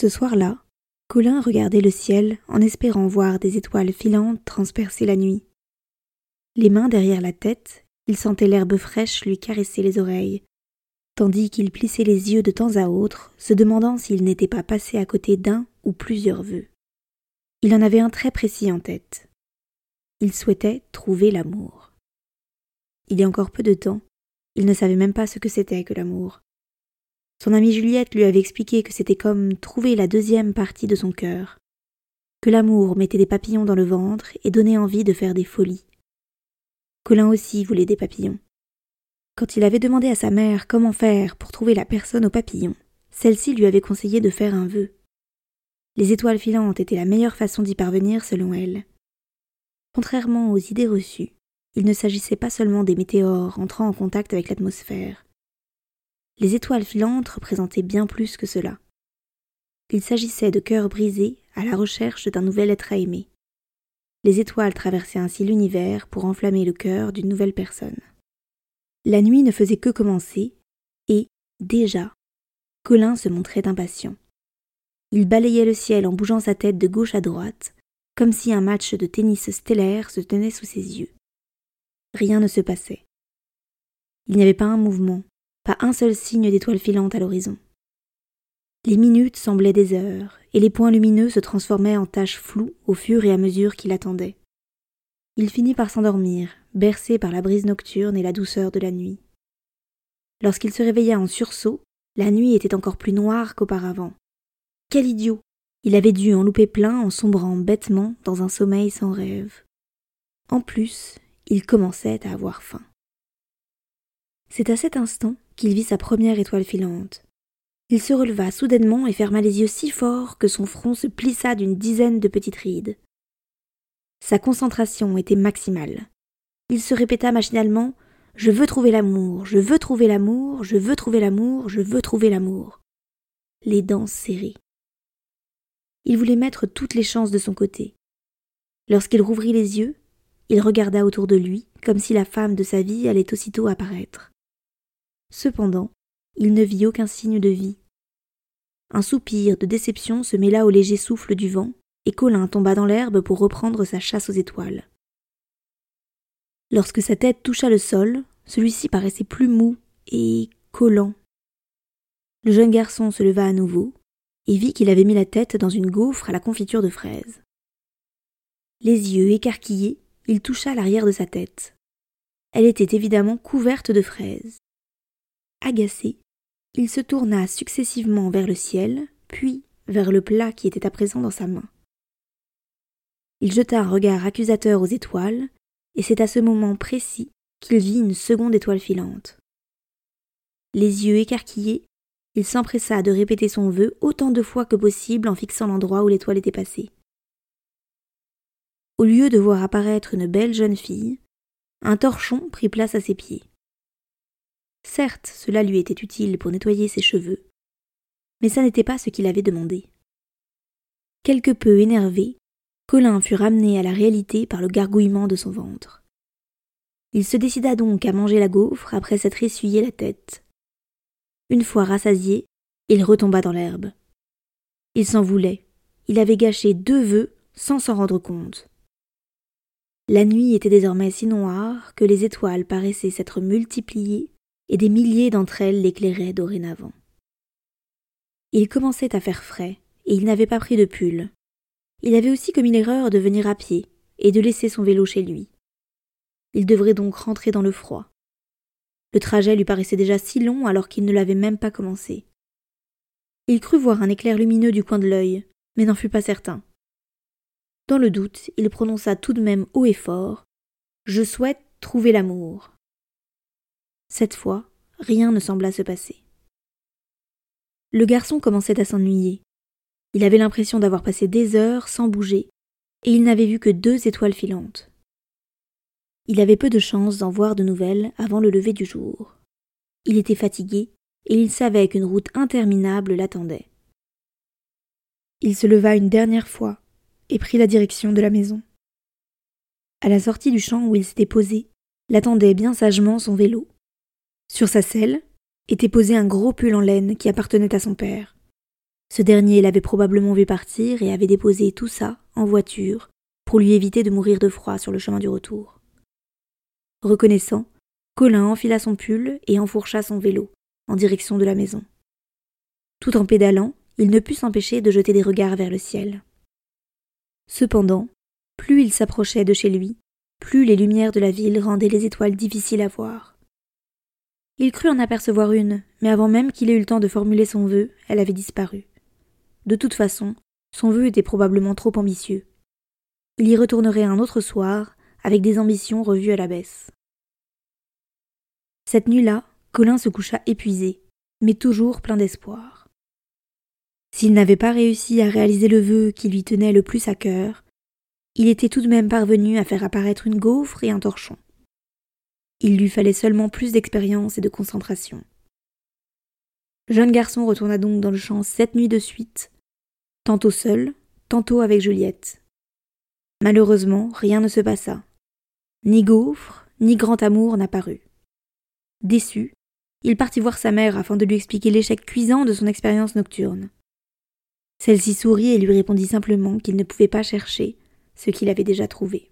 Ce soir-là, Colin regardait le ciel en espérant voir des étoiles filantes transpercer la nuit. Les mains derrière la tête, il sentait l'herbe fraîche lui caresser les oreilles, tandis qu'il plissait les yeux de temps à autre, se demandant s'il n'était pas passé à côté d'un ou plusieurs vœux. Il en avait un très précis en tête. Il souhaitait trouver l'amour. Il y a encore peu de temps, il ne savait même pas ce que c'était que l'amour. Son amie Juliette lui avait expliqué que c'était comme trouver la deuxième partie de son cœur, que l'amour mettait des papillons dans le ventre et donnait envie de faire des folies. Colin aussi voulait des papillons. Quand il avait demandé à sa mère comment faire pour trouver la personne aux papillons, celle-ci lui avait conseillé de faire un vœu. Les étoiles filantes étaient la meilleure façon d'y parvenir selon elle. Contrairement aux idées reçues, il ne s'agissait pas seulement des météores entrant en contact avec l'atmosphère, les étoiles filantes représentaient bien plus que cela. Il s'agissait de cœurs brisés à la recherche d'un nouvel être à aimer. Les étoiles traversaient ainsi l'univers pour enflammer le cœur d'une nouvelle personne. La nuit ne faisait que commencer, et, déjà, Colin se montrait impatient. Il balayait le ciel en bougeant sa tête de gauche à droite, comme si un match de tennis stellaire se tenait sous ses yeux. Rien ne se passait. Il n'y avait pas un mouvement, pas un seul signe d'étoile filante à l'horizon. Les minutes semblaient des heures, et les points lumineux se transformaient en taches floues au fur et à mesure qu'il attendait. Il finit par s'endormir, bercé par la brise nocturne et la douceur de la nuit. Lorsqu'il se réveilla en sursaut, la nuit était encore plus noire qu'auparavant. Quel idiot Il avait dû en louper plein en sombrant bêtement dans un sommeil sans rêve. En plus, il commençait à avoir faim. C'est à cet instant qu'il vit sa première étoile filante. Il se releva soudainement et ferma les yeux si fort que son front se plissa d'une dizaine de petites rides. Sa concentration était maximale. Il se répéta machinalement Je veux trouver l'amour, je veux trouver l'amour, je veux trouver l'amour, je veux trouver l'amour. Les dents serrées. Il voulait mettre toutes les chances de son côté. Lorsqu'il rouvrit les yeux, il regarda autour de lui, comme si la femme de sa vie allait aussitôt apparaître. Cependant, il ne vit aucun signe de vie. Un soupir de déception se mêla au léger souffle du vent, et Colin tomba dans l'herbe pour reprendre sa chasse aux étoiles. Lorsque sa tête toucha le sol, celui-ci paraissait plus mou et collant. Le jeune garçon se leva à nouveau et vit qu'il avait mis la tête dans une gaufre à la confiture de fraises. Les yeux écarquillés, il toucha l'arrière de sa tête. Elle était évidemment couverte de fraises. Agacé, il se tourna successivement vers le ciel, puis vers le plat qui était à présent dans sa main. Il jeta un regard accusateur aux étoiles, et c'est à ce moment précis qu'il vit une seconde étoile filante. Les yeux écarquillés, il s'empressa de répéter son vœu autant de fois que possible en fixant l'endroit où l'étoile était passée. Au lieu de voir apparaître une belle jeune fille, un torchon prit place à ses pieds. Certes, cela lui était utile pour nettoyer ses cheveux, mais ça n'était pas ce qu'il avait demandé. Quelque peu énervé, Colin fut ramené à la réalité par le gargouillement de son ventre. Il se décida donc à manger la gaufre après s'être essuyé la tête. Une fois rassasié, il retomba dans l'herbe. Il s'en voulait. Il avait gâché deux vœux sans s'en rendre compte. La nuit était désormais si noire que les étoiles paraissaient s'être multipliées et des milliers d'entre elles l'éclairaient dorénavant. Il commençait à faire frais, et il n'avait pas pris de pull. Il avait aussi commis l'erreur de venir à pied et de laisser son vélo chez lui. Il devrait donc rentrer dans le froid. Le trajet lui paraissait déjà si long alors qu'il ne l'avait même pas commencé. Il crut voir un éclair lumineux du coin de l'œil, mais n'en fut pas certain. Dans le doute, il prononça tout de même haut et fort Je souhaite trouver l'amour. Cette fois, rien ne sembla se passer. Le garçon commençait à s'ennuyer. Il avait l'impression d'avoir passé des heures sans bouger, et il n'avait vu que deux étoiles filantes. Il avait peu de chance d'en voir de nouvelles avant le lever du jour. Il était fatigué, et il savait qu'une route interminable l'attendait. Il se leva une dernière fois et prit la direction de la maison. À la sortie du champ où il s'était posé, l'attendait bien sagement son vélo. Sur sa selle était posé un gros pull en laine qui appartenait à son père. Ce dernier l'avait probablement vu partir et avait déposé tout ça en voiture pour lui éviter de mourir de froid sur le chemin du retour. Reconnaissant, Colin enfila son pull et enfourcha son vélo en direction de la maison. Tout en pédalant, il ne put s'empêcher de jeter des regards vers le ciel. Cependant, plus il s'approchait de chez lui, plus les lumières de la ville rendaient les étoiles difficiles à voir. Il crut en apercevoir une, mais avant même qu'il ait eu le temps de formuler son vœu, elle avait disparu. De toute façon, son vœu était probablement trop ambitieux. Il y retournerait un autre soir, avec des ambitions revues à la baisse. Cette nuit-là, Colin se coucha épuisé, mais toujours plein d'espoir. S'il n'avait pas réussi à réaliser le vœu qui lui tenait le plus à cœur, il était tout de même parvenu à faire apparaître une gaufre et un torchon. Il lui fallait seulement plus d'expérience et de concentration. Jeune garçon retourna donc dans le champ sept nuits de suite, tantôt seul, tantôt avec Juliette. Malheureusement, rien ne se passa. Ni gaufre, ni grand amour n'apparut. Déçu, il partit voir sa mère afin de lui expliquer l'échec cuisant de son expérience nocturne. Celle-ci sourit et lui répondit simplement qu'il ne pouvait pas chercher ce qu'il avait déjà trouvé.